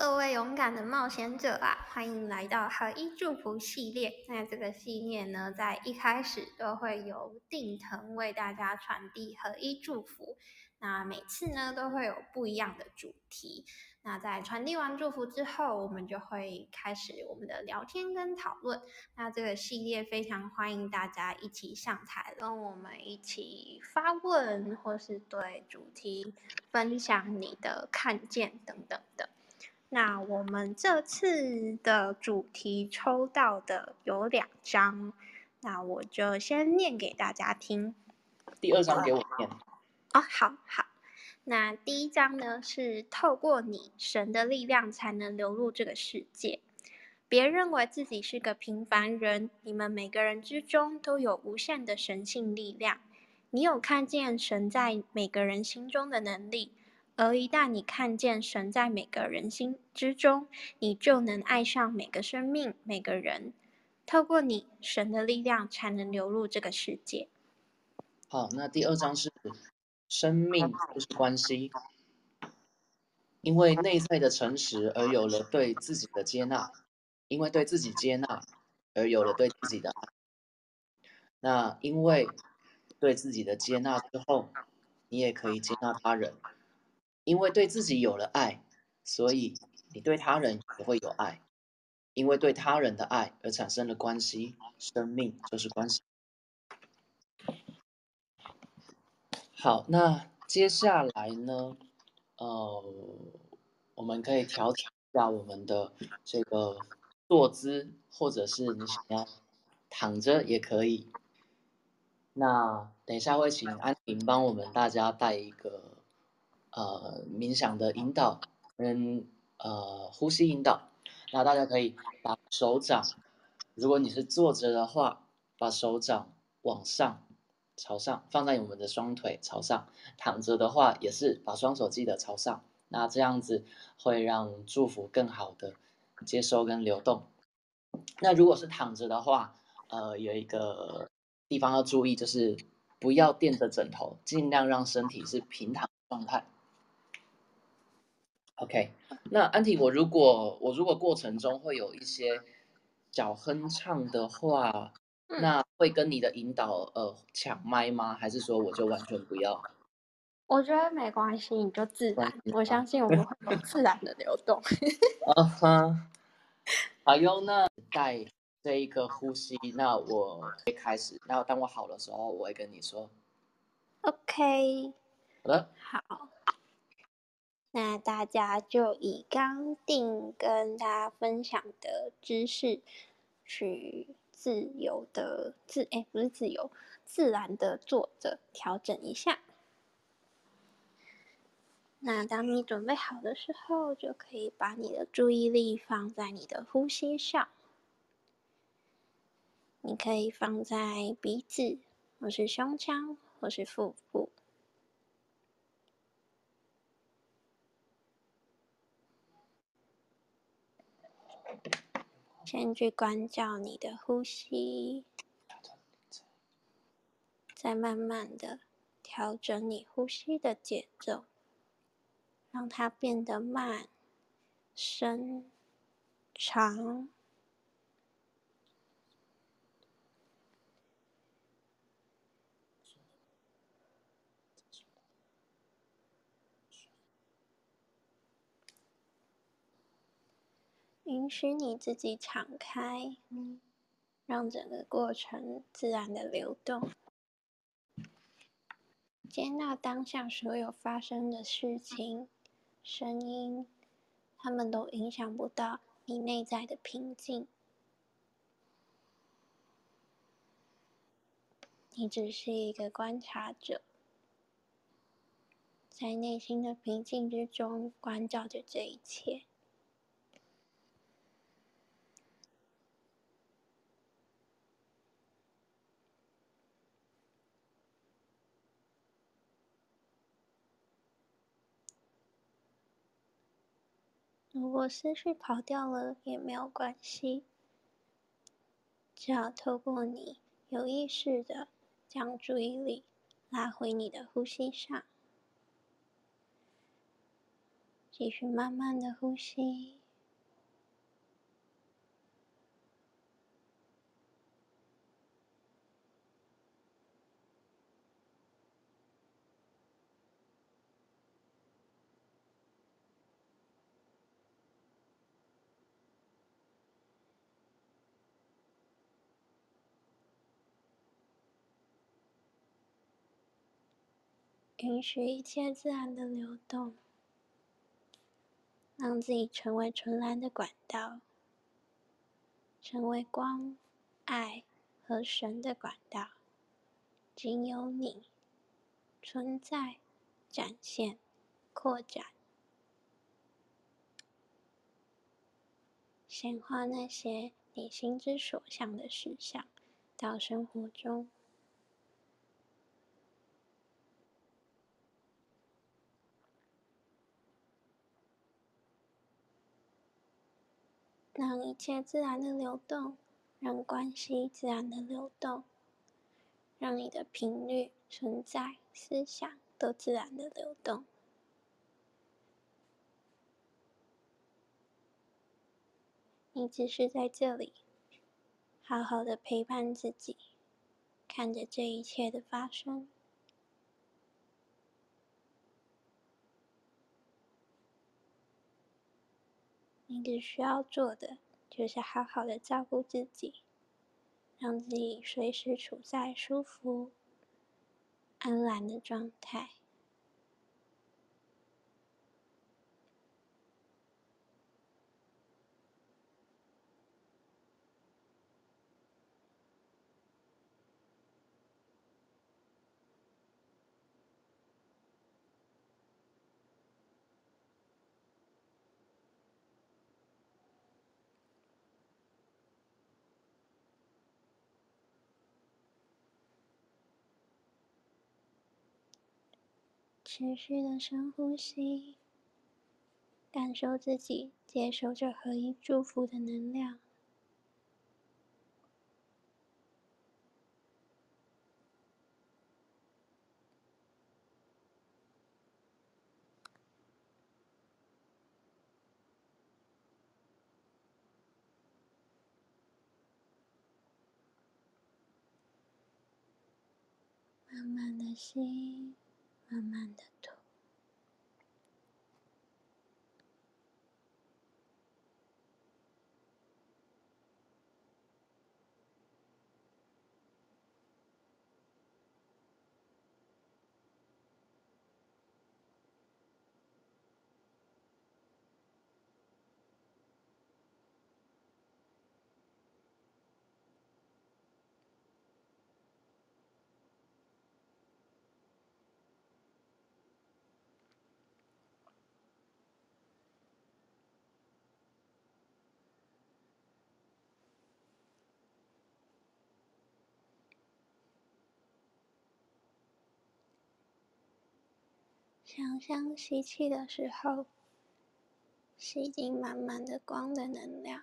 各位勇敢的冒险者啊，欢迎来到合一祝福系列。那这个系列呢，在一开始都会由定腾为大家传递合一祝福。那每次呢，都会有不一样的主题。那在传递完祝福之后，我们就会开始我们的聊天跟讨论。那这个系列非常欢迎大家一起上台，跟我们一起发问，或是对主题分享你的看见等等的。那我们这次的主题抽到的有两张，那我就先念给大家听。第二张给我念。哦，好好。那第一张呢，是透过你，神的力量才能流入这个世界。别认为自己是个平凡人，你们每个人之中都有无限的神性力量。你有看见神在每个人心中的能力，而一旦你看见神在每个人心之中，你就能爱上每个生命、每个人。透过你，神的力量才能流入这个世界。好，那第二章是。生命就是关系，因为内在的诚实而有了对自己的接纳，因为对自己接纳而有了对自己的爱。那因为对自己的接纳之后，你也可以接纳他人。因为对自己有了爱，所以你对他人也会有爱。因为对他人的爱而产生了关系，生命就是关系。好，那接下来呢？呃，我们可以调整一下我们的这个坐姿，或者是你想要躺着也可以。那等一下会请安婷帮我们大家带一个呃冥想的引导跟呃呼吸引导。那大家可以把手掌，如果你是坐着的话，把手掌往上。朝上放在我们的双腿朝上，躺着的话也是把双手记得朝上，那这样子会让祝福更好的接收跟流动。那如果是躺着的话，呃，有一个地方要注意，就是不要垫着枕头，尽量让身体是平躺状态。OK，那安迪，我如果我如果过程中会有一些小哼唱的话。那会跟你的引导呃抢麦吗？还是说我就完全不要？我觉得没关系，你就自然。我相信我们会有自然的流动。啊哈，好哟，那带这一个呼吸，那我会开始。那当我好的时候，我会跟你说。OK。好的。好。那大家就以刚定跟大家分享的知识去。自由的自哎，不是自由，自然的坐着，调整一下。那当你准备好的时候，就可以把你的注意力放在你的呼吸上。你可以放在鼻子，或是胸腔，或是腹部。先去关照你的呼吸，再慢慢的调整你呼吸的节奏，让它变得慢、深、长。允许你自己敞开，让整个过程自然的流动，接纳当下所有发生的事情、声音，他们都影响不到你内在的平静。你只是一个观察者，在内心的平静之中关照着这一切。如果思绪跑掉了也没有关系，只要透过你有意识的将注意力拉回你的呼吸上，继续慢慢的呼吸。允许一切自然的流动，让自己成为纯蓝的管道，成为光、爱和神的管道，仅有你存在、展现、扩展，显化那些你心之所向的实相到生活中。让一切自然的流动，让关系自然的流动，让你的频率、存在、思想都自然的流动。你只是在这里，好好的陪伴自己，看着这一切的发生。你只需要做的，就是好好的照顾自己，让自己随时处在舒服、安然的状态。持续的深呼吸，感受自己接受着合一祝福的能量，慢慢的心。慢慢的吐。想象吸气的时候，吸进满满的光的能量，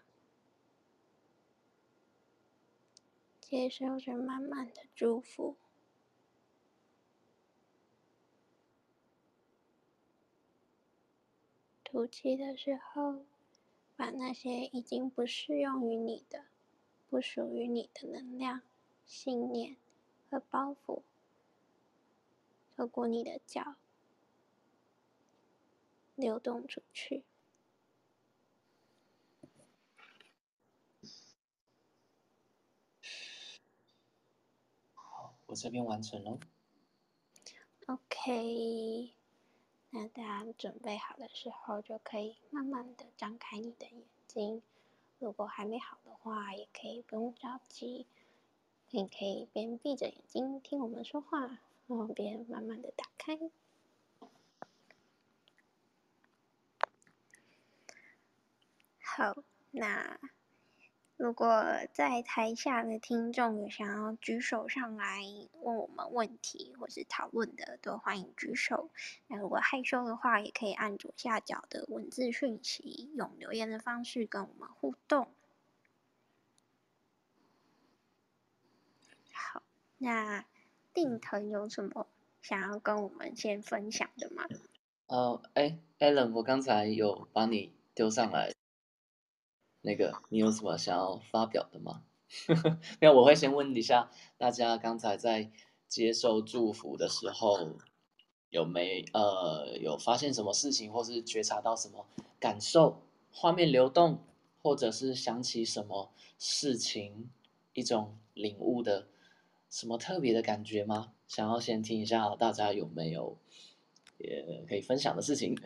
接受着满满的祝福；吐气的时候，把那些已经不适用于你的、不属于你的能量、信念和包袱，透过你的脚。流动出去。好，我这边完成了。OK，那大家准备好的时候，就可以慢慢的张开你的眼睛。如果还没好的话，也可以不用着急，你可以边闭着眼睛听我们说话，然后边慢慢的打开。好，那如果在台下的听众有想要举手上来问我们问题或是讨论的，都欢迎举手。那如果害羞的话，也可以按左下角的文字讯息，用留言的方式跟我们互动。好，那定腾有什么想要跟我们先分享的吗？呃，哎，Alan，我刚才有把你丢上来，那个你有什么想要发表的吗？没有，我会先问一下大家，刚才在接受祝福的时候，有没呃有发现什么事情，或是觉察到什么感受，画面流动，或者是想起什么事情，一种领悟的什么特别的感觉吗？想要先听一下大家有没有也可以分享的事情。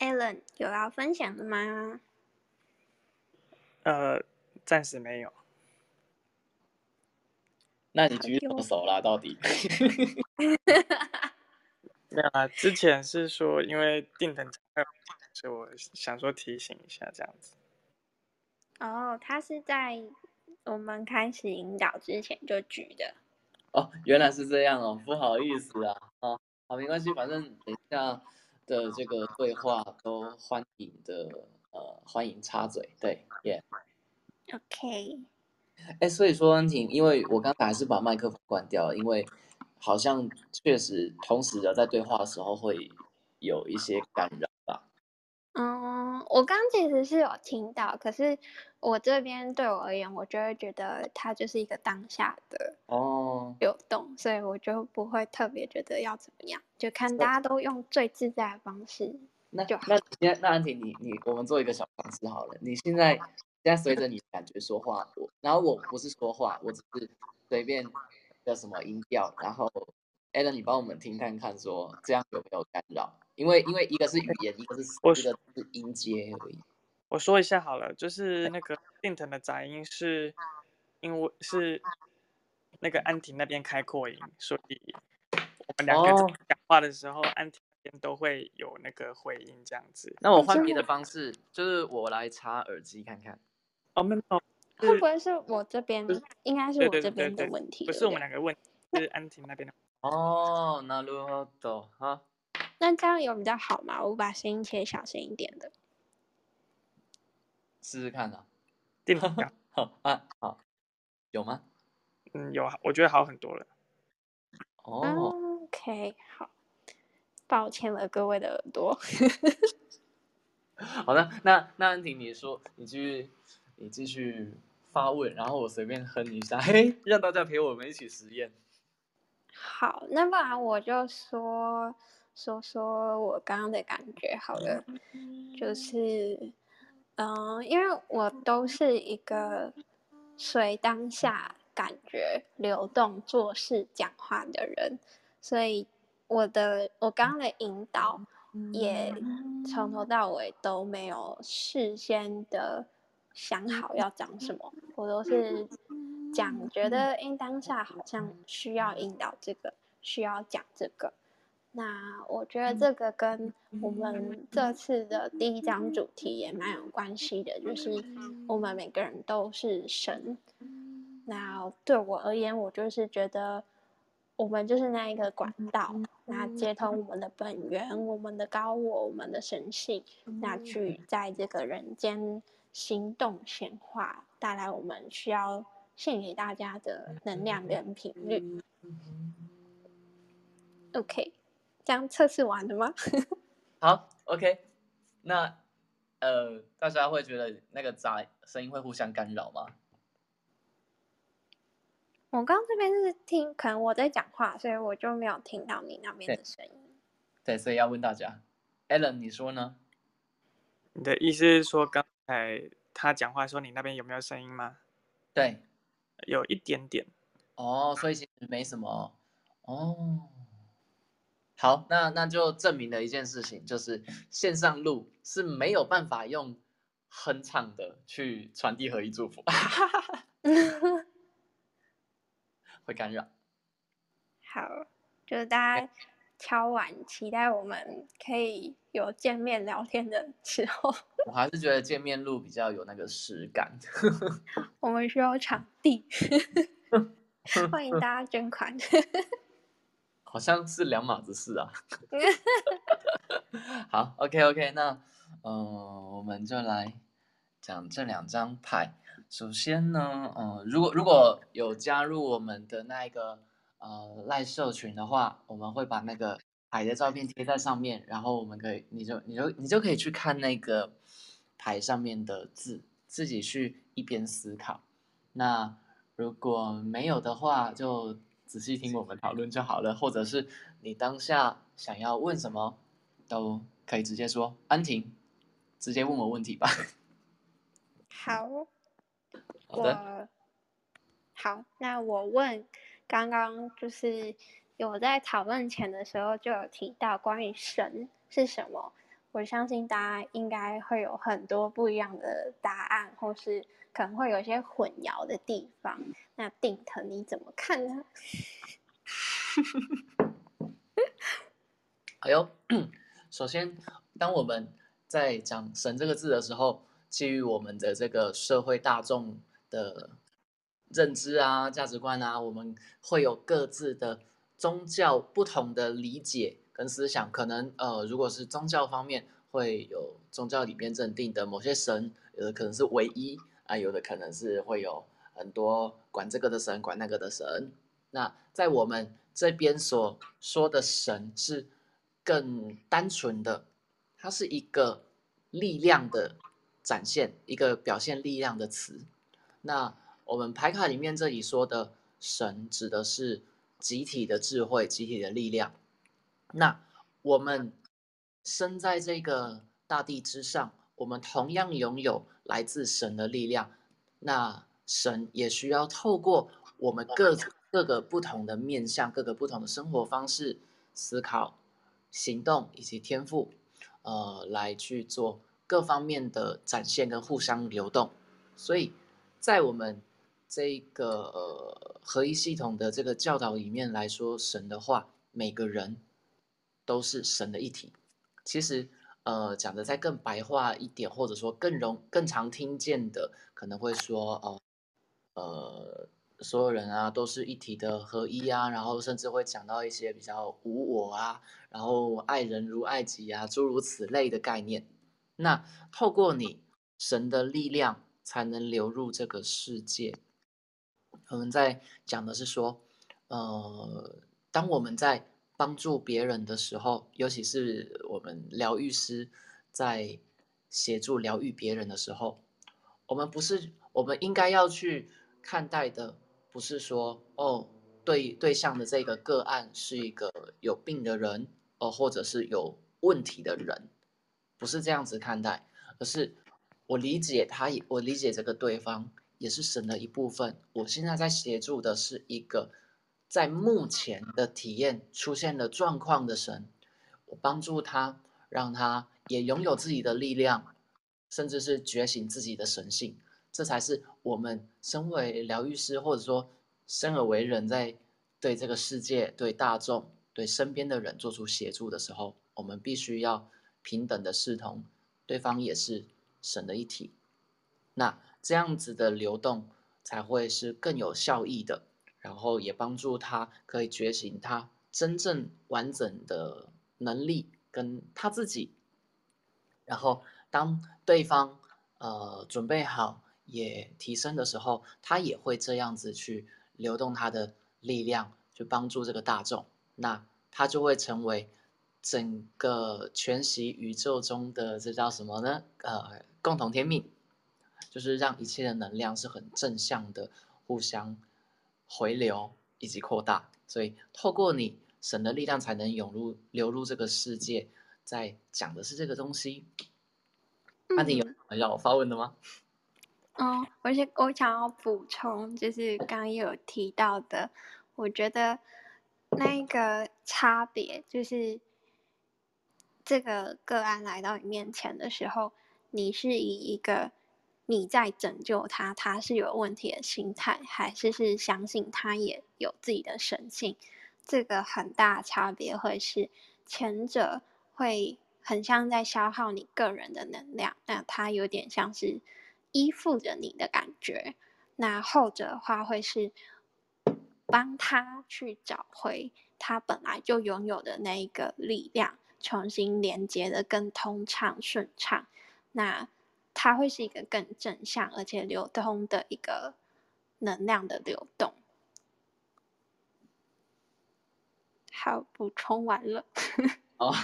Alan 有要分享的吗？呃，暂时没有。那你举什么手啦？到底？没有啊，之前是说因为定等讲会，所以我想说提醒一下这样子。哦，他是在我们开始引导之前就举的。哦，原来是这样哦，不好意思啊，哦，好，没关系，反正等一下的这个对话都欢迎的，呃，欢迎插嘴，对，耶、OK，哎，所以说安婷，因为我刚才还是把麦克风关掉了，因为好像确实同时的在对话的时候会有一些干扰我刚其实是有听到，可是我这边对我而言，我就会觉得它就是一个当下的哦，流动，所以我就不会特别觉得要怎么样，就看大家都用最自在的方式。那就好那那安婷，你你我们做一个小尝试好了，你现在现在随着你的感觉说话，我然后我不是说话，我只是随便的什么音调，然后 l n 你帮我们听看看说这样有没有干扰？因为因为一个是语言，一个是我一个是音阶而已。我说一下好了，就是那个电腾的杂音是因为是那个安婷那边开扩音，所以我们两个哦讲话的时候，安婷那边都会有那个回音这样子。那我换别的的方式，就是我来插耳机看看。哦，没有，会不会是我这边？应该是我这边的问题，不是我们两个问题，是安婷那边的。哦，那如何走哈？那这样有比较好吗？我把声音切小声一点的。试试看啊。定 好啊，好，有吗？嗯，有，我觉得好很多了。哦，OK，好，抱歉了各位的耳朵。好的，那那安婷，你说，你继续，你继续发问，然后我随便哼一下，嘿，让大家陪我们一起实验。好，那不然我就说说说我刚刚的感觉好了，就是，嗯、因为我都是一个随当下感觉流动做事讲话的人，所以我的我刚刚的引导也从头到尾都没有事先的想好要讲什么，我都是讲觉得因当下好像需要引导这个，需要讲这个。那我觉得这个跟我们这次的第一章主题也蛮有关系的，就是我们每个人都是神。那对我而言，我就是觉得我们就是那一个管道，那接通我们的本源、我们的高我、我们的神性，那去。在这个人间行动显化，带来我们需要献给大家的能量跟频率。OK，这样测试完了吗？好，OK，那呃，大家会觉得那个杂声音会互相干扰吗？我刚刚这边是听，可能我在讲话，所以我就没有听到你那边的声音。对，所以要问大家，Allen，你说呢？你的意思是说，刚才他讲话说你那边有没有声音吗？对，有一点点。哦，所以其实没什么哦。好，那那就证明了一件事情，就是线上录是没有办法用哼唱的去传递合一祝福，会干扰。好，就是大家 敲完，期待我们可以有见面聊天的时候，我还是觉得见面录比较有那个实感。我们需要场地，欢迎大家捐款。好像是两码子事啊。好，OK OK，那嗯、呃我们就来讲这两张牌。首先呢，嗯、如果如果有加入我们的那一个呃赖社群的话，我们会把那个牌的照片贴在上面，然后我们可以，你就你就你就可以去看那个牌上面的字，自己去一边思考。那如果没有的话，就仔细听我们讨论就好了，或者是你当下想要问什么，都可以直接说。安婷，直接问我问题吧。好，好的。好，那我问，刚刚就是有在讨论前的时候就有提到关于神是什么，我相信大家应该会有很多不一样的答案，或是可能会有一些混淆的地方。那定腾你怎么看呢？哎呦，首先，当我们在讲“神”这个字的时候，基于我们的这个社会大众的。认知啊，价值观啊，我们会有各自的宗教不同的理解跟思想。可能呃，如果是宗教方面，会有宗教里面认定的某些神，有的可能是唯一啊，有的可能是会有很多管这个的神，管那个的神。那在我们这边所说的神是更单纯的，它是一个力量的展现，一个表现力量的词。那我们牌卡里面这里说的神，指的是集体的智慧、集体的力量。那我们生在这个大地之上，我们同样拥有来自神的力量。那神也需要透过我们各各个不同的面向、各个不同的生活方式、思考、行动以及天赋，呃，来去做各方面的展现跟互相流动。所以在我们这个呃合一系统的这个教导里面来说，神的话，每个人都是神的一体。其实，呃，讲的再更白话一点，或者说更容更常听见的，可能会说，哦呃，所有人啊都是一体的合一啊，然后甚至会讲到一些比较无我啊，然后爱人如爱己啊，诸如此类的概念。那透过你神的力量，才能流入这个世界。我们在讲的是说，呃，当我们在帮助别人的时候，尤其是我们疗愈师在协助疗愈别人的时候，我们不是我们应该要去看待的，不是说哦，对对象的这个个案是一个有病的人，哦，或者是有问题的人，不是这样子看待，而是我理解他，我理解这个对方。也是神的一部分。我现在在协助的是一个在目前的体验出现了状况的神，我帮助他，让他也拥有自己的力量，甚至是觉醒自己的神性。这才是我们身为疗愈师，或者说生而为人，在对这个世界、对大众、对身边的人做出协助的时候，我们必须要平等的视同，对方也是神的一体。那。这样子的流动才会是更有效益的，然后也帮助他可以觉醒他真正完整的能力跟他自己。然后当对方呃准备好也提升的时候，他也会这样子去流动他的力量，去帮助这个大众。那他就会成为整个全息宇宙中的这叫什么呢？呃，共同天命。就是让一切的能量是很正向的，互相回流以及扩大，所以透过你神的力量才能涌入流入这个世界。在讲的是这个东西。那你有要我发问的吗？哦，而且我想要补充，就是刚刚有提到的，我觉得那个差别就是这个个案来到你面前的时候，你是以一个。你在拯救他，他是有问题的心态，还是是相信他也有自己的神性？这个很大差别会是，前者会很像在消耗你个人的能量，那他有点像是依附着你的感觉。那后者的话会是帮他去找回他本来就拥有的那一个力量，重新连接的更通畅顺畅。那。它会是一个更正向而且流通的一个能量的流动。好，补充完了。哦，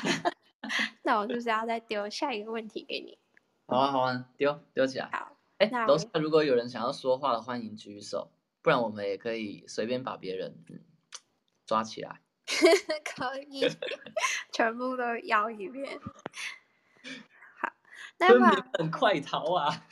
那我就是要再丢下一个问题给你。好啊，好啊，丢丢起来。好，哎，那楼下如果有人想要说话的，欢迎举手，不然我们也可以随便把别人嗯抓起来。可以，全部都摇一遍。好，那村民们快逃啊！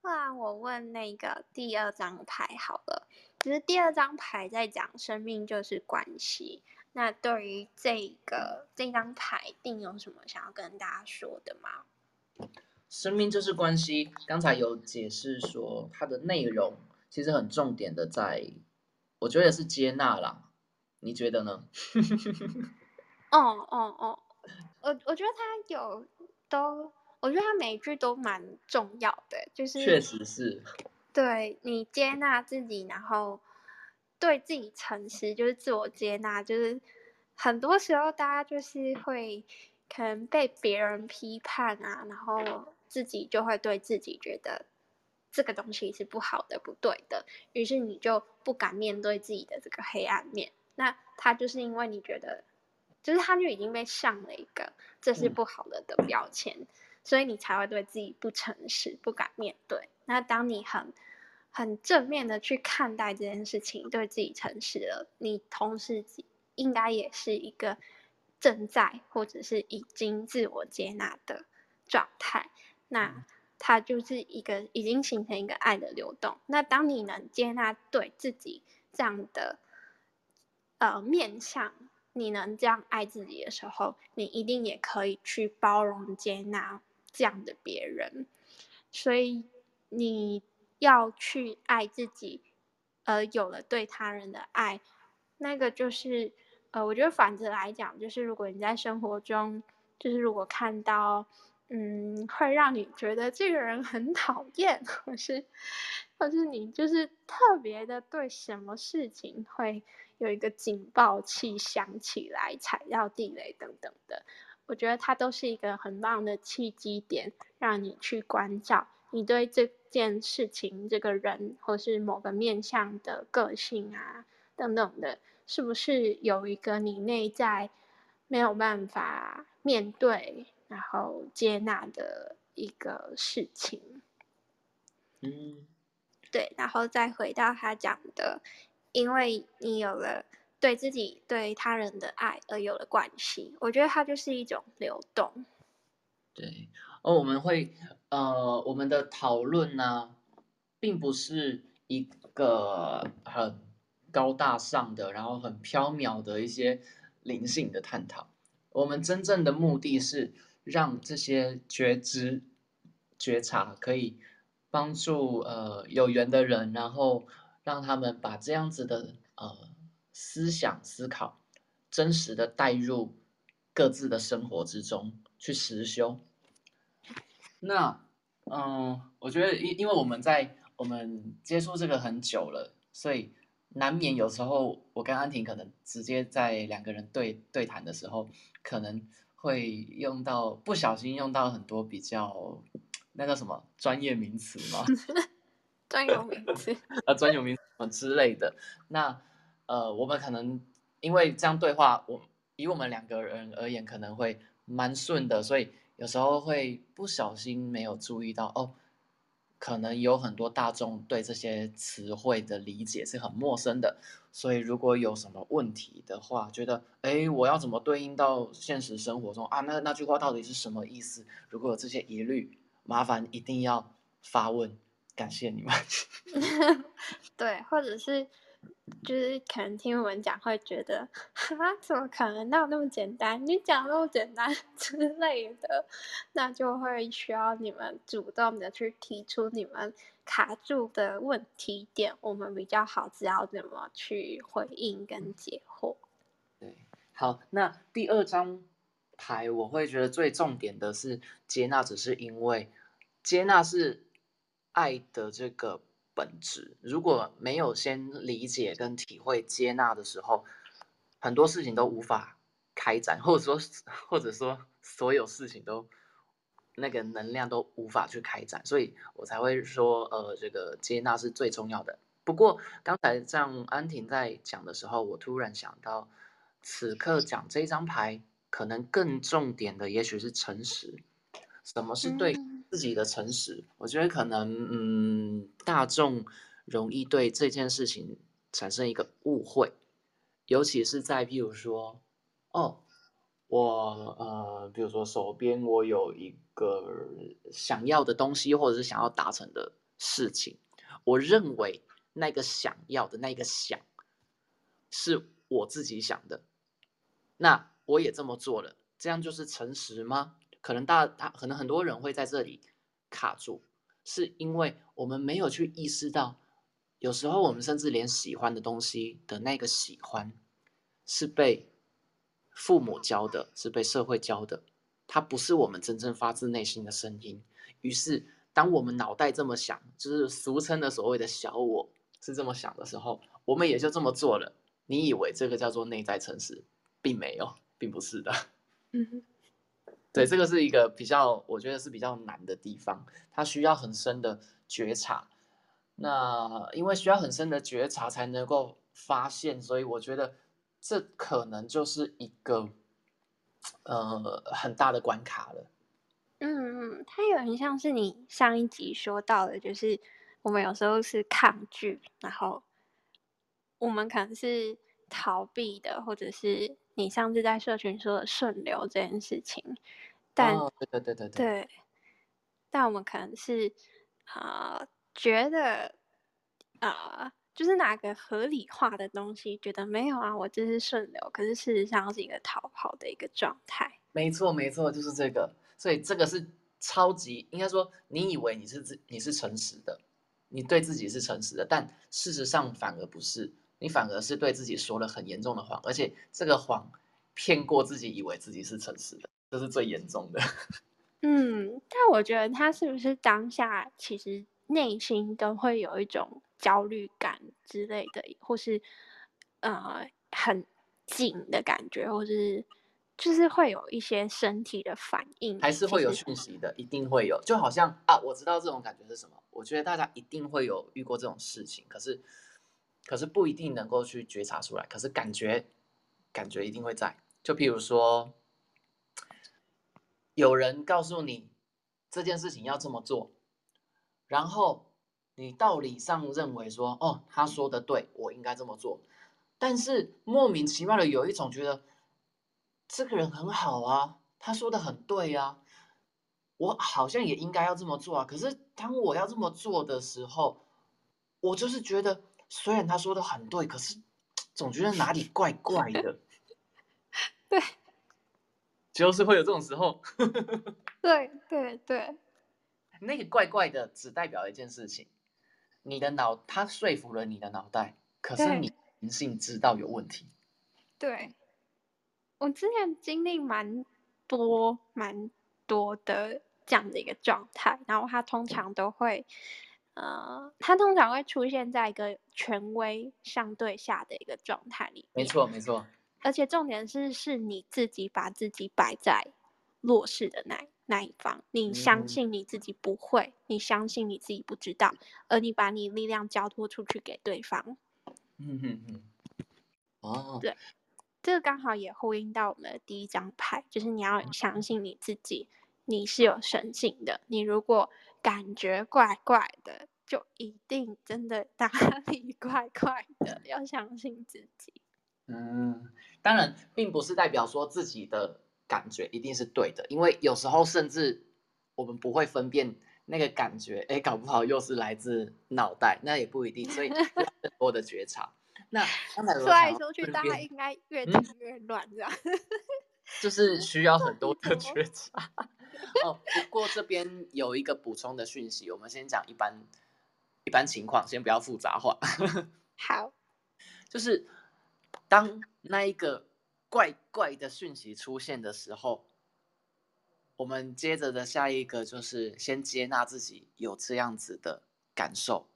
不然我问那个第二张牌好了，就是第二张牌在讲生命就是关系。那对于这个这张牌，定有什么想要跟大家说的吗？生命就是关系，刚才有解释说它的内容其实很重点的在，我觉得是接纳啦。你觉得呢？哦 哦哦，我我觉得他有都，我觉得他每一句都蛮重要的，就是确实是，对你接纳自己，然后对自己诚实，就是自我接纳，就是很多时候大家就是会可能被别人批判啊，然后自己就会对自己觉得这个东西是不好的、不对的，于是你就不敢面对自己的这个黑暗面。那他就是因为你觉得，就是他就已经被上了一个这是嗯不好的的标签，所以你才会对自己不诚实，不敢面对。那当你很很正面的去看待这件事情，对自己诚实了，你同时应该也是一个正在或者是已经自我接纳的状态。那它就是一个已经形成一个爱的流动。那当你能接纳对自己这样的呃面向，你能这样爱自己的时候，你一定也可以去包容接纳这样的别人。所以你要去爱自己，而有了对他人的爱，那个就是呃，我觉得反着来讲，就是如果你在生活中，就是如果看到嗯，会让你觉得这个人很讨厌，或是或是你就是特别的对什么事情会有一个警报器响起来，踩到地雷等等的，我觉得它都是一个很棒的契机点，让你去关照你对这件事情、这个人或是某个面向的个性啊等等的，是不是有一个你内在没有办法面对，然后接纳的一个事情。嗯，对，然后再回到他讲的，因为你有了对自己、对他人的爱，而有了关系，我觉得它就是一种流动。对。而我们会呃，我们的讨论呢，并不是一个很高大上的，然后很飘渺的一些灵性的探讨。我们真正的目的是让这些觉知、觉察可以帮助呃有缘的人，然后让他们把这样子的呃思想思考真实的带入各自的生活之中去实修。那嗯，我觉得因因为我们在我们接触这个很久了，所以难免有时候我跟安婷可能直接在两个人对对谈的时候，可能会用到不小心用到很多比较那叫什么专业名词吗？专有名词。啊，专有名词什么之类的。那呃，我们可能因为这样对话，我以我们两个人而言，可能会蛮顺的，所以有时候会不小心没有注意到哦，可能有很多大众对这些词汇的理解是很陌生的，所以如果有什么问题的话，觉得哎，我要怎么对应到现实生活中啊？那那句话到底是什么意思？如果有这些疑虑，麻烦一定要发问，感谢你们。对，或者是就是可能听我们讲会觉得，哈，怎么可能哪有那么简单？你讲那么简单 之类的，那就会需要你们主动的去提出你们卡住的问题点，我们比较好知道怎么去回应跟解惑。对，好，那第二张牌我会觉得最重点的是接纳，只是因为接纳是爱的这个本质。如果没有先理解跟体会接纳的时候，很多事情都无法开展，或者说 或者说所有事情都那个能量都无法去开展，所以我才会说，呃，这个接纳是最重要的不过刚才像安婷在讲的时候，我突然想到，此刻讲这张牌，可能更重点的也许是诚实。什么是对自己的诚实？我觉得可能，嗯，大众容易对这件事情产生一个误会，尤其是在譬如说，哦，我呃，比如说手边我有一个想要的东西，或者是想要达成的事情，我认为。那个想要的那个想，是我自己想的，那我也这么做了，这样就是诚实吗？可能大他可能很多人会在这里卡住，是因为我们没有去意识到，有时候我们甚至连喜欢的东西的那个喜欢，是被父母教的，是被社会教的，它不是我们真正发自内心的声音。于是，当我们脑袋这么想，就是俗称的所谓的小我。是这么想的时候，我们也就这么做了。你以为这个叫做内在诚实，并没有，并不是的。嗯，对，这个是一个比较，我觉得是比较难的地方，它需要很深的觉察。那因为需要很深的觉察才能够发现，所以我觉得这可能就是一个呃很大的关卡了。嗯嗯，它有点像是你上一集说到的，就是。我们有时候是抗拒，然后我们可能是逃避的，或者是你上次在社群说的顺流这件事情。但对对对对对，但我们可能是啊觉得啊就是哪个合理化的东西，觉得没有啊，我这是顺流，可是事实上是一个逃跑的一个状态。没错没错，就是这个，所以这个是超级应该说，你以为你是自你是诚实的。你对自己是诚实的，但事实上反而不是，你反而是对自己说了很严重的谎，而且这个谎骗过自己，以为自己是诚实的，这是最严重的。嗯，但我觉得他是不是当下其实内心都会有一种焦虑感之类的，或是呃很紧的感觉，或是。就是会有一些身体的反应，还是会有讯息的，一定会有。就好像啊，我知道这种感觉是什么。我觉得大家一定会有遇过这种事情，可是，可是不一定能够去觉察出来。可是感觉，感觉一定会在。就譬如说，有人告诉你这件事情要这么做，然后你道理上认为说，哦，他说的对，我应该这么做。但是莫名其妙的有一种觉得。这个人很好啊，他说的很对啊，我好像也应该要这么做啊。可是当我要这么做的时候，我就是觉得，虽然他说的很对，可是总觉得哪里怪怪的。对，就是会有这种时候。对对对，那个怪怪的只代表一件事情，你的脑它说服了你的脑袋，可是你灵性知道有问题。对。我之前经历蛮多蛮多的这样的一个状态，然后他通常都会，呃，他通常会出现在一个权威相对下的一个状态里。没错，没错。而且重点是，是你自己把自己摆在弱势的那那一方，你相信你自己不会，你相信你自己不知道，而你把你力量交托出去给对方。嗯嗯嗯。哦。对。这个刚好也呼应到我们的第一张牌，就是你要相信你自己，你是有神性的。你如果感觉怪怪的，就一定真的哪里 怪怪的，要相信自己。嗯，当然，并不是代表说自己的感觉一定是对的，因为有时候甚至我们不会分辨那个感觉，哎，搞不好又是来自脑袋，那也不一定，所以 更多的觉察。那说来说去，大家应该越听越乱，这样。就是需要很多的觉察。哦，不过这边有一个补充的讯息，我们先讲一般一般情况，先不要复杂化。好，就是当那一个怪怪的讯息出现的时候，我们接着的下一个就是先接纳自己有这样子的感受。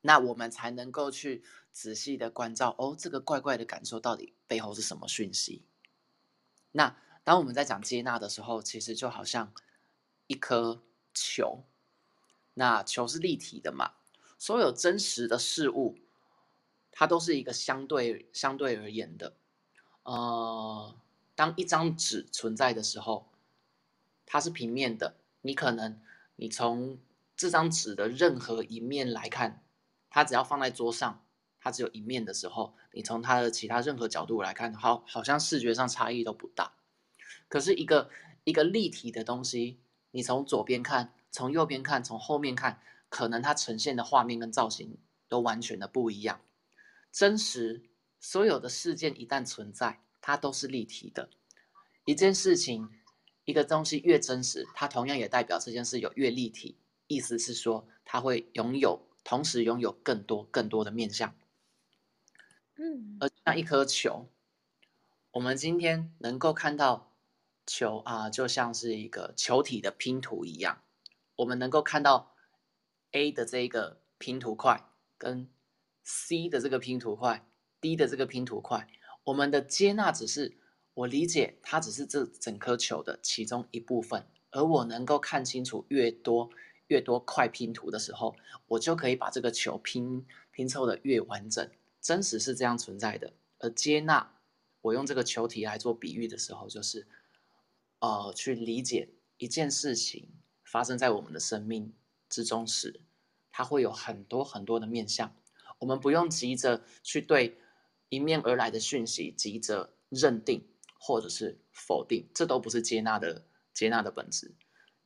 那我们才能够去仔细的关照哦，这个怪怪的感受到底背后是什么讯息？那当我们在讲接纳的时候，其实就好像一颗球，那球是立体的嘛，所有真实的事物它都是一个相对相对而言的。呃，当一张纸存在的时候，它是平面的，你可能你从这张纸的任何一面来看，它只要放在桌上，它只有一面的时候，你从它的其他任何角度来看，好，好像视觉上差异都不大。可是一个一个立体的东西，你从左边看，从右边看，从后面看，可能它呈现的画面跟造型都完全的不一样。真实，所有的事件一旦存在，它都是立体的。一件事情，一个东西越真实，它同样也代表这件事有越立体。意思是说，它会拥有同时拥有更多更多的面相。嗯，而像一颗球，我们今天能够看到球啊，就像是一个球体的拼图一样。我们能够看到 A 的这一个拼图块跟 C 的这个拼图块，D 的这个拼图块，我们的接纳只是我理解它只是这整颗球的其中一部分，而我能够看清楚越多。越多块拼图的时候，我就可以把这个球拼拼凑的越完整。真实是这样存在的，而接纳，我用这个球体来做比喻的时候，就是，呃，去理解一件事情发生在我们的生命之中时，它会有很多很多的面向。我们不用急着去对迎面而来的讯息急着认定或者是否定，这都不是接纳的接纳的本质。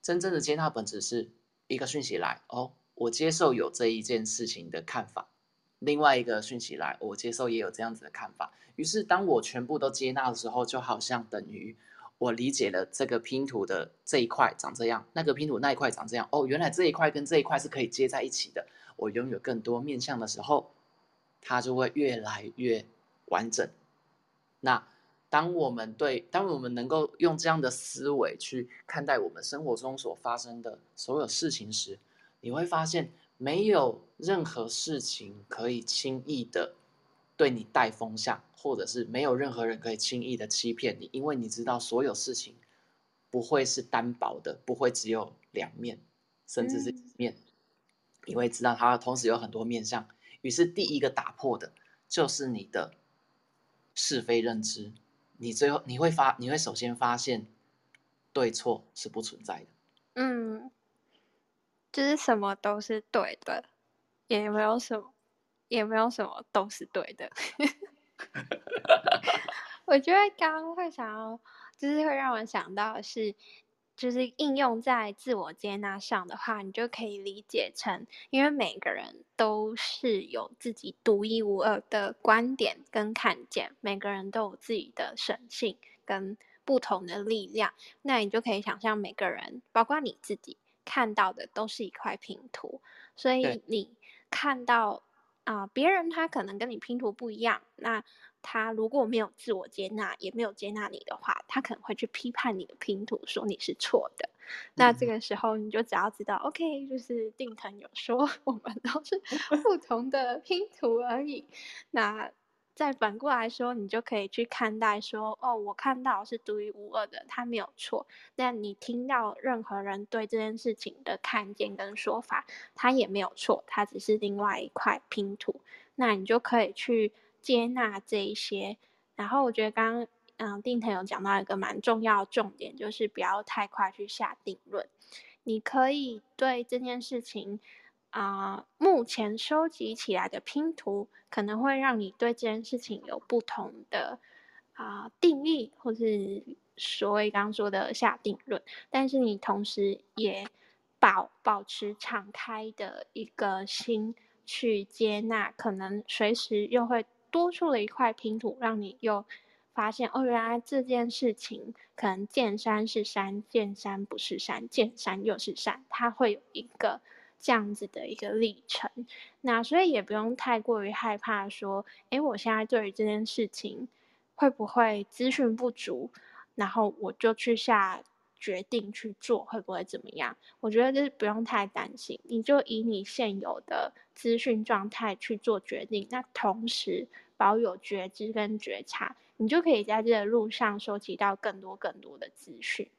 真正的接纳本质是。一个讯息来哦，我接受有这一件事情的看法；另外一个讯息来，我接受也有这样子的看法。于是，当我全部都接纳的时候，就好像等于我理解了这个拼图的这一块长这样，那个拼图那一块长这样。哦，原来这一块跟这一块是可以接在一起的。我拥有更多面向的时候，它就会越来越完整。那。当我们对，当我们能够用这样的思维去看待我们生活中所发生的所有事情时，你会发现没有任何事情可以轻易的对你带风向，或者是没有任何人可以轻易的欺骗你，因为你知道所有事情不会是单薄的，不会只有两面，甚至是一面，你会知道它同时有很多面向。于是第一个打破的就是你的是非认知。你最后你会发，你会首先发现，对错是不存在的。嗯，就是什么都是对的，也没有什么，也没有什么都是对的。我觉得刚刚会想要，就是会让我想到的是。就是应用在自我接纳上的话，你就可以理解成，因为每个人都是有自己独一无二的观点跟看见，每个人都有自己的神性跟不同的力量。那你就可以想象，每个人，包括你自己看到的，都是一块拼图。所以你看到啊，别人他可能跟你拼图不一样，那。他如果没有自我接纳，也没有接纳你的话，他可能会去批判你的拼图，说你是错的。那这个时候，你就只要知道，OK，就是定腾有说，我们都是不同的拼图而已。那再反过来说，你就可以去看待说，哦，我看到是独一无二的，他没有错。但你听到任何人对这件事情的看见跟说法，他也没有错，他只是另外一块拼图。那你就可以去。接纳这一些，然后我觉得刚刚嗯，定腾有讲到一个蛮重要的重点，就是不要太快去下定论。你可以对这件事情啊，目前收集起来的拼图，可能会让你对这件事情有不同的啊定义，或是所谓刚刚说的下定论。但是你同时也保保持敞开的一个心去接纳，可能随时又会。多出了一块拼图，让你又发现哦，原来这件事情可能见山是山，见山不是山，见山又是山，它会有一个这样子的一个历程。那所以也不用太过于害怕说，诶，我现在对于这件事情会不会资讯不足，然后我就去下。决定去做会不会怎么样？我觉得就是不用太担心，你就以你现有的资讯状态去做决定，那同时保有觉知跟觉察，你就可以在这个路上收集到更多更多的资讯。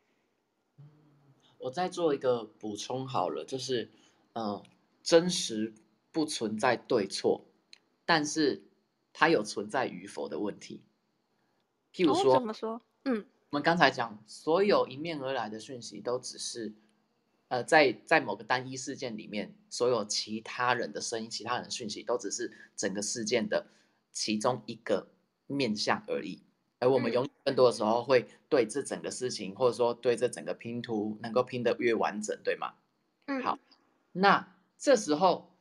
我再做一个补充好了，就是，嗯，真实不存在对错，但是它有存在与否的问题。譬如哦，说，怎么说？嗯我们刚才讲，所有迎面而来的讯息都只是，呃，在在某个单一事件里面，所有其他人的声音、其他人的讯息，都只是整个事件的其中一个面向而已。而我们嗯永远更多的时候会对这整个事情，或者说对这整个拼图能够拼得越完整，对吗？嗯，好，那这时候，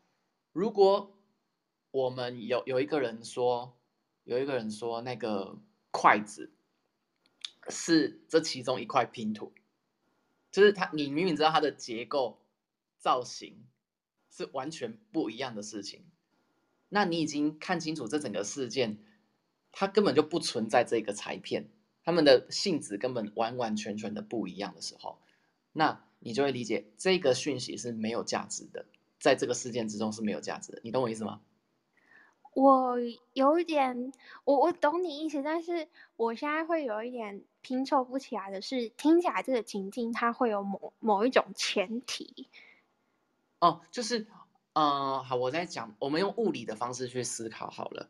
如果我们有有一个人说，有一个人说那个筷子是这其中一块拼图，就是它，你明明知道它的结构、造型是完全不一样的事情，那你已经看清楚这整个事件，它根本就不存在这个裁片，它们的性质根本完完全全的不一样的时候，那你就会理解这个讯息是没有价值的，在这个事件之中是没有价值的。你懂我意思吗？我有一点，我我懂你意思，但是我现在会有一点拼凑不起来的是，听起来这个情境它会有某某一种前提。哦，就是，呃，好，我在讲，我们用物理的方式去思考好了。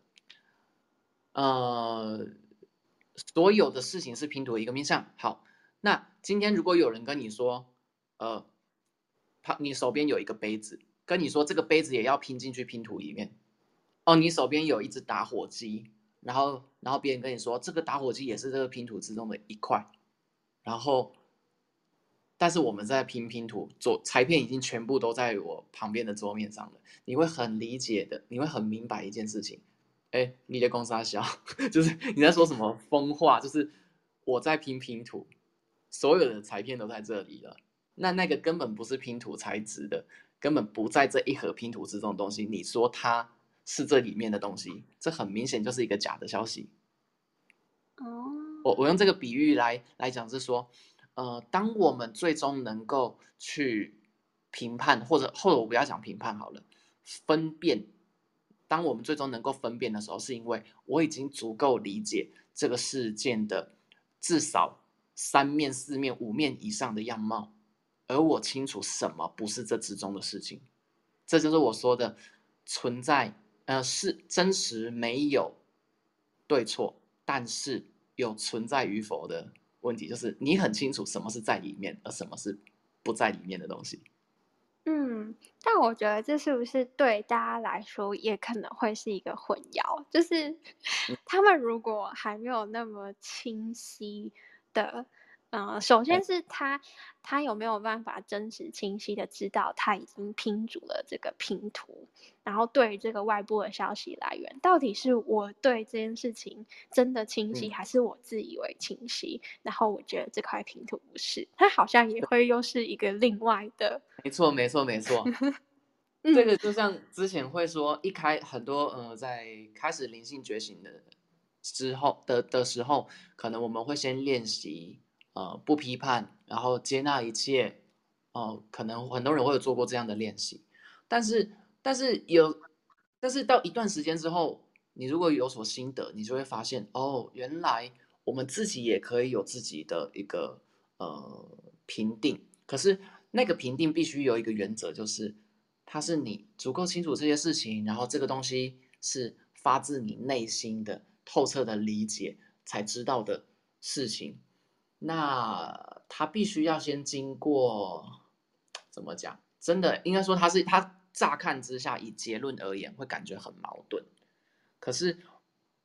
呃，所有的事情是拼图一个面向。好，那今天如果有人跟你说，呃，他你手边有一个杯子，跟你说这个杯子也要拼进去拼图里面。哦，你手边有一只打火机，然后然后别人跟你说这个打火机也是这个拼图之中的一块，然后，但是我们在拼拼图，左裁片已经全部都在我旁边的桌面上了，你会很理解的，你会很明白一件事情，哎，你的公司啊小，就是你在说什么疯话，就是我在拼拼图，所有的裁片都在这里了，那那个根本不是拼图材质的，根本不在这一盒拼图之中的东西，你说它是这里面的东西，这很明显就是一个假的消息。哦，我我用这个比喻来来讲是说，呃，当我们最终能够去评判，或者或者我不要讲评判好了，分辨，当我们最终能够分辨的时候，是因为我已经足够理解这个事件的至少三面、四面、五面以上的样貌，而我清楚什么不是这之中的事情，这就是我说的存在，呃，是真实没有对错，但是有存在与否的问题，就是你很清楚什么是在里面，而什么是不在里面的东西。嗯，但我觉得这是不是对大家来说也可能会是一个混淆？就是他们如果还没有那么清晰的，呃，首先是他他有没有办法真实清晰的知道他已经拼组了这个拼图，然后对于这个外部的消息来源，到底是我对这件事情真的清晰，嗯还是我自以为清晰？然后我觉得这块拼图不是，他好像也会又是一个另外的。没错，没错，没错。嗯这个就像之前会说，一开很多呃，在开始灵性觉醒的之后的的时候，可能我们会先练习呃不批判，然后接纳一切。哦、可能很多人会有做过这样的练习，但是但是有，但是到一段时间之后，你如果有所心得，你就会发现哦，原来我们自己也可以有自己的一个呃评定，可是那个评定必须有一个原则，就是它是你足够清楚这些事情，然后这个东西是发自你内心的透彻的理解才知道的事情，那它必须要先经过怎么讲？真的应该说它是它乍看之下以结论而言会感觉很矛盾，可是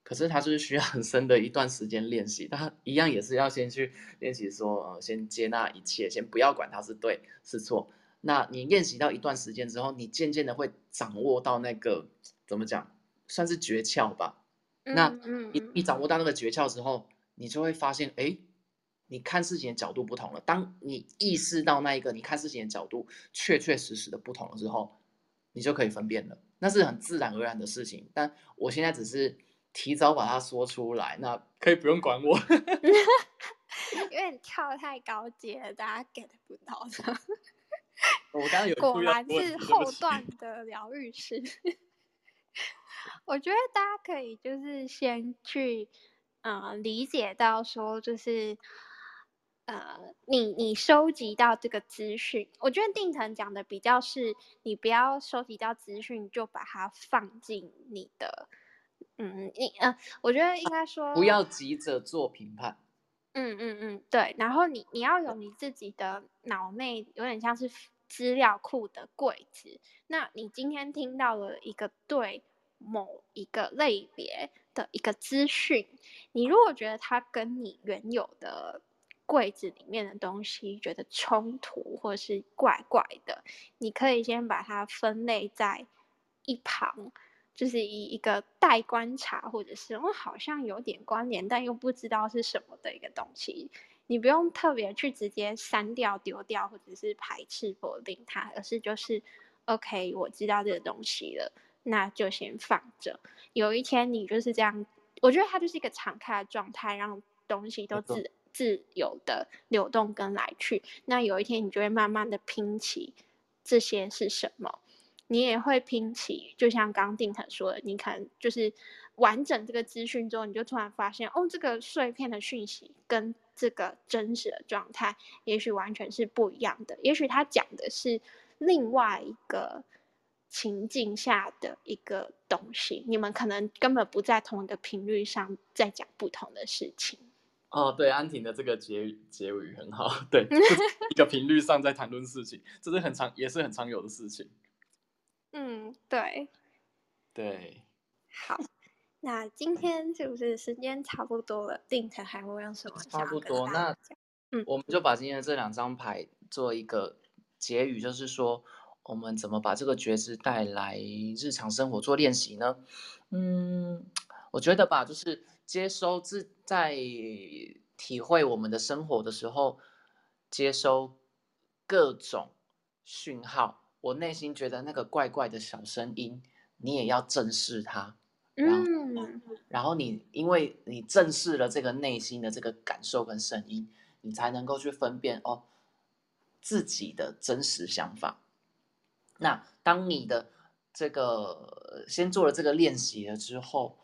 可是它就是需要很深的一段时间练习，它一样也是要先去练习说，呃，先接纳一切，先不要管它是对是错。那你练习到一段时间之后，你渐渐的会掌握到那个怎么讲，算是诀窍吧。那你嗯你掌握到那个诀窍之后，你就会发现，哎，你看事情的角度不同了。当你意识到那一个你看事情的角度确确实实的不同了之后，你就可以分辨了。那是很自然而然的事情。但我现在只是提早把它说出来，那 可以不用管我。因为你跳太高阶了，大家 get 不到的。我刚刚有果然是后段的疗愈师。我觉得大家可以就是先去，呃，理解到说就是，呃，你你收集到这个资讯，我觉得定腾讲的比较是，你不要收集到资讯就把它放进你的嗯，你呃，我觉得应该说不要急着做评判。嗯嗯嗯，对。然后你你要有你自己的脑内有点像是资料库的柜子。那你今天听到了一个对某一个类别的一个资讯，你如果觉得它跟你原有的柜子里面的东西觉得冲突或者是怪怪的，你可以先把它分类在一旁。就是以一个待观察，或者是我好像有点关联，但又不知道是什么的一个东西。你不用特别去直接删掉、丢掉，或者是排斥否定它，而是就是 OK，我知道这个东西了，那就先放着。有一天你就是这样，我觉得它就是一个敞开的状态，让东西都自自由的流动跟来去。那有一天你就会慢慢的拼起这些是什么。你也会拼起，就像刚定腾说的，你可能就是完整这个资讯之后，你就突然发现，哦，这个碎片的讯息跟这个真实的状态，也许完全是不一样的。也许他讲的是另外一个情境下的一个东西，你们可能根本不在同一个频率上，在讲不同的事情。哦，对，安婷的这个结结语很好，对，一个频率上在谈论事情，这是很常，也是很常有的事情。嗯，对，对，好，那今天是不是时间差不多了？定成还会用什么？差不多，那嗯，我们就把今天的这两张牌做一个结语，就是说，我们怎么把这个觉知带来日常生活做练习呢？嗯，我觉得吧，就是接收自在体会我们的生活的时候，接收各种讯号。我内心觉得那个怪怪的小声音，你也要正视它。嗯，然后你因为你正视了这个内心的这个感受跟声音，你才能够去分辨哦自己的真实想法。那当你的这个先做了这个练习了之后，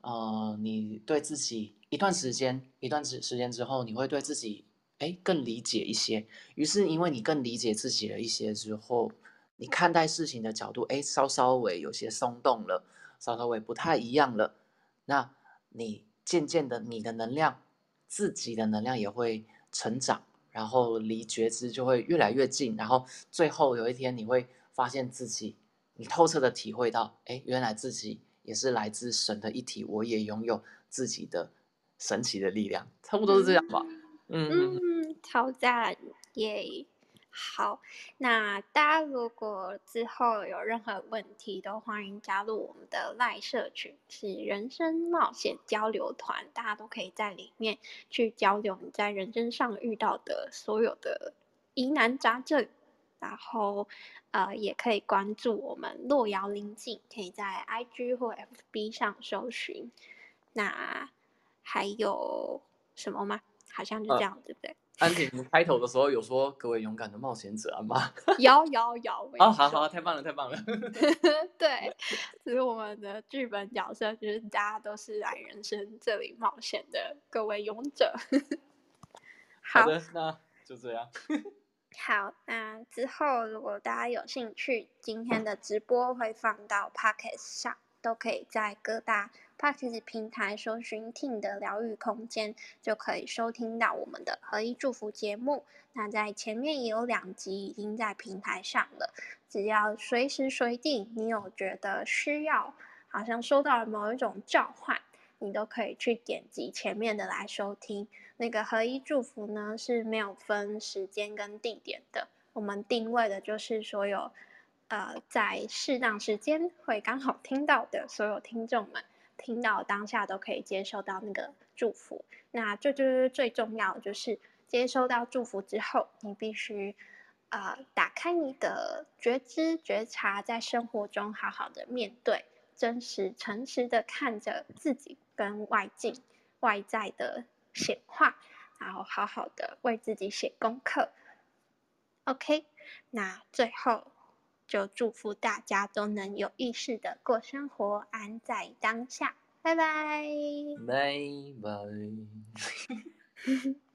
呃，你对自己一段时间一段时时间之后，你会对自己哎更理解一些。于是因为你更理解自己了一些之后。你看待事情的角度，哎，稍稍微有些松动了，稍稍微不太一样了。那你渐渐的，你的能量，自己的能量也会成长，然后离觉知就会越来越近，然后最后有一天你会发现自己，你透彻的体会到，哎，原来自己也是来自神的一体，我也拥有自己的神奇的力量，差不多是这样吧。嗯，超赞，耶。好，那大家如果之后有任何问题，都欢迎加入我们的赖社群，是人生冒险交流团，大家都可以在里面去交流你在人生上遇到的所有的疑难杂症，然后呃也可以关注我们洛瑶临近，可以在 IG 或 FB 上搜寻。那还有什么吗？好像就这样，对不对？安婷 开头的时候有说各位勇敢的冒险者吗？有 有有。哦，好好，太棒了，太棒了。对，其实我们的剧本角色就是大家都是来人生这里冒险的各位勇者。好的，那就这样。好，那之后如果大家有兴趣，今天的直播会放到 Pocket 上，都可以在各大。p a r k e 平台搜寻 “Ting 的疗愈空间”，就可以收听到我们的合一祝福节目。那在前面也有两集已经在平台上了，只要随时随地你有觉得需要，好像收到了某一种召唤，你都可以去点击前面的来收听。那个合一祝福呢是没有分时间跟地点的，我们定位的就是所有呃在适当时间会刚好听到的所有听众们。听到当下都可以接受到那个祝福，那这就是最重要，就是接收到祝福之后，你必须呃打开你的觉知觉察，在生活中好好的面对，真实诚实的看着自己跟外境外在的显化，然后好好的为自己写功课。OK，那最后。就祝福大家都能有意识的过生活，安在当下。拜拜，拜拜。